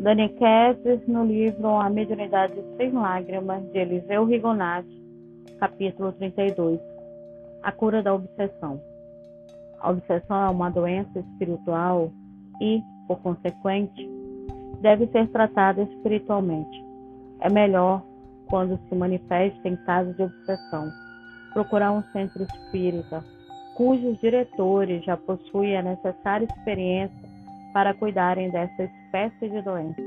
Daniqueses, no livro A Mediunidade Sem Lágrimas, de Eliseu Rigonati, capítulo 32 A cura da obsessão. A obsessão é uma doença espiritual e, por consequente, deve ser tratada espiritualmente. É melhor, quando se manifesta em caso de obsessão, procurar um centro espírita cujos diretores já possuem a necessária experiência para cuidarem dessa espécie de doença.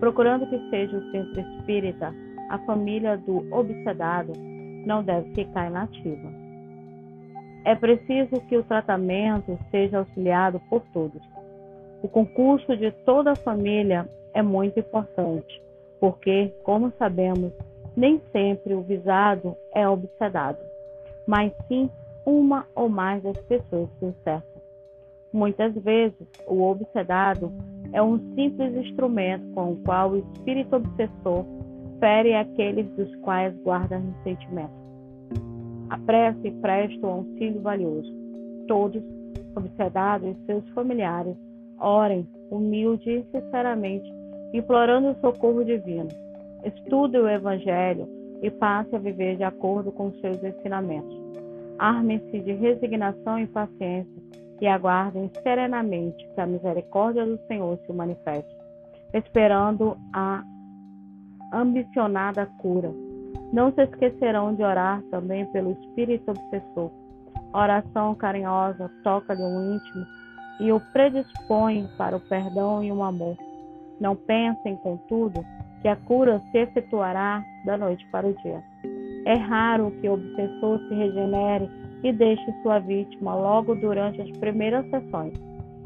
Procurando que seja o centro espírita, a família do obsedado não deve ficar inativa. É preciso que o tratamento seja auxiliado por todos. O concurso de toda a família é muito importante, porque, como sabemos, nem sempre o visado é obsedado, mas sim uma ou mais das pessoas que o cercam. Muitas vezes, o obsedado é um simples instrumento com o qual o espírito obsessor fere aqueles dos quais guarda ressentimento. A prece presta um auxílio valioso. Todos, obsedados e seus familiares, orem humilde e sinceramente, implorando o socorro divino. Estude o Evangelho e passe a viver de acordo com seus ensinamentos. Armem-se de resignação e paciência e aguardem serenamente que a misericórdia do Senhor se manifeste, esperando a ambicionada cura. Não se esquecerão de orar também pelo espírito obsessor. Oração carinhosa toca-lhe o íntimo e o predispõe para o perdão e o amor. Não pensem, contudo, que a cura se efetuará da noite para o dia. É raro que o obsessor se regenere e deixe sua vítima logo durante as primeiras sessões.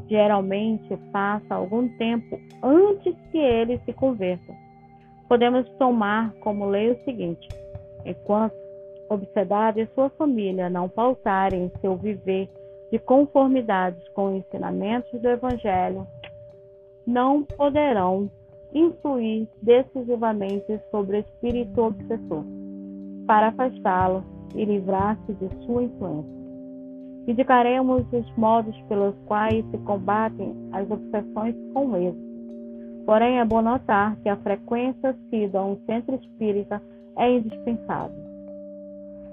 Geralmente passa algum tempo antes que ele se converta. Podemos tomar como lei o seguinte: enquanto obsedado e sua família não pautarem seu viver de conformidades com os ensinamentos do Evangelho, não poderão influir decisivamente sobre o espírito obsessor para afastá-lo e livrar-se de sua influência. Indicaremos os modos pelos quais se combatem as obsessões com êxito. Porém, é bom notar que a frequência assídua a um centro espírita é indispensável.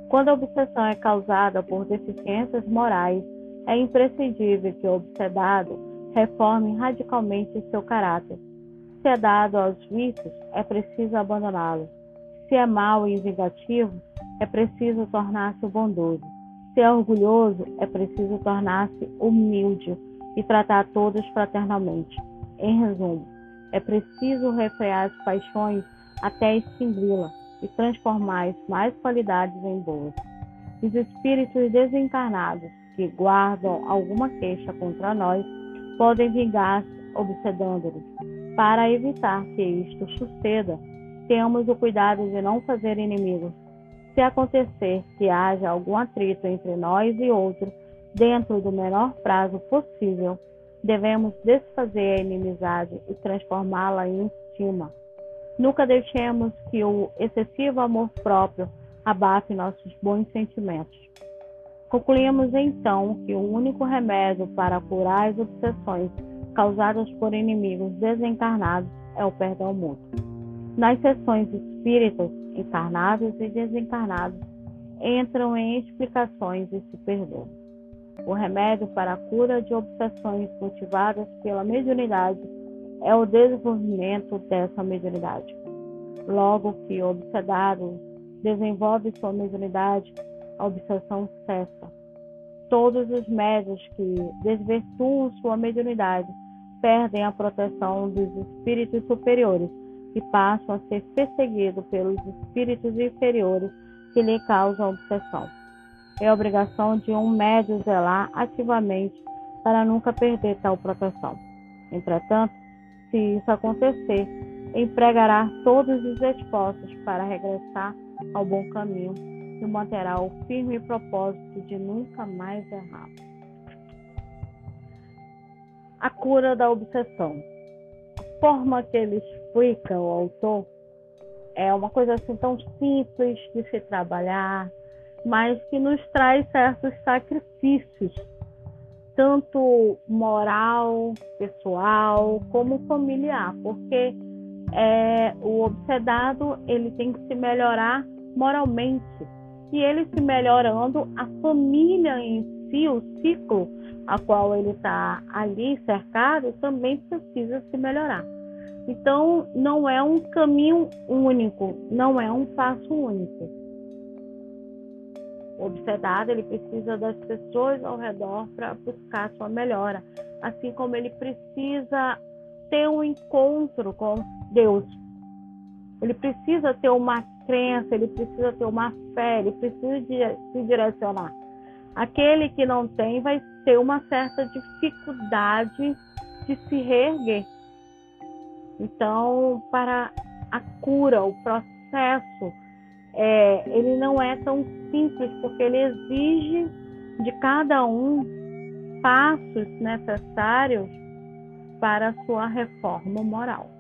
Quando a obsessão é causada por deficiências morais, é imprescindível que o obsedado reforme radicalmente seu caráter. Se é dado aos vícios, é preciso abandoná-los. Se é mau e vingativo, é preciso tornar-se bondoso. Se é orgulhoso, é preciso tornar-se humilde e tratar todos fraternalmente. Em resumo, é preciso refrear as paixões até extingui-la e transformar as mais qualidades em boas. Os espíritos desencarnados que guardam alguma queixa contra nós podem vingar-se obsedando-nos. Para evitar que isto suceda, tenhamos o cuidado de não fazer inimigos se acontecer que haja algum atrito entre nós e outro, dentro do menor prazo possível, devemos desfazer a inimizade e transformá-la em estima. Nunca deixemos que o excessivo amor próprio abafe nossos bons sentimentos. Concluímos então que o único remédio para curar as obsessões causadas por inimigos desencarnados é o perdão mútuo. Nas sessões espíritas, encarnados e desencarnados, entram em explicações e se perdoam. O remédio para a cura de obsessões motivadas pela mediunidade é o desenvolvimento dessa mediunidade. Logo que o obsedado desenvolve sua mediunidade, a obsessão cessa. Todos os médios que desvirtuam sua mediunidade perdem a proteção dos espíritos superiores e passam a ser perseguidos pelos espíritos inferiores que lhe causam obsessão. É obrigação de um médio zelar ativamente para nunca perder tal proteção. Entretanto, se isso acontecer, empregará todos os esforços para regressar ao bom caminho e manterá o firme propósito de nunca mais errar. A cura da obsessão forma que ele explica, o autor, é uma coisa assim tão simples de se trabalhar, mas que nos traz certos sacrifícios tanto moral, pessoal, como familiar, porque é, o obsedado ele tem que se melhorar moralmente e ele se melhorando, a família em si, o ciclo a qual ele está ali cercado, também precisa se melhorar. Então, não é um caminho único, não é um passo único. O obsedado, ele precisa das pessoas ao redor para buscar sua melhora, assim como ele precisa ter um encontro com Deus. Ele precisa ter uma crença, ele precisa ter uma fé, ele precisa de, se direcionar. Aquele que não tem vai ter uma certa dificuldade de se reerguer. Então, para a cura, o processo, é, ele não é tão simples, porque ele exige de cada um passos necessários para a sua reforma moral.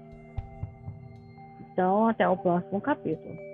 Então, até o próximo capítulo.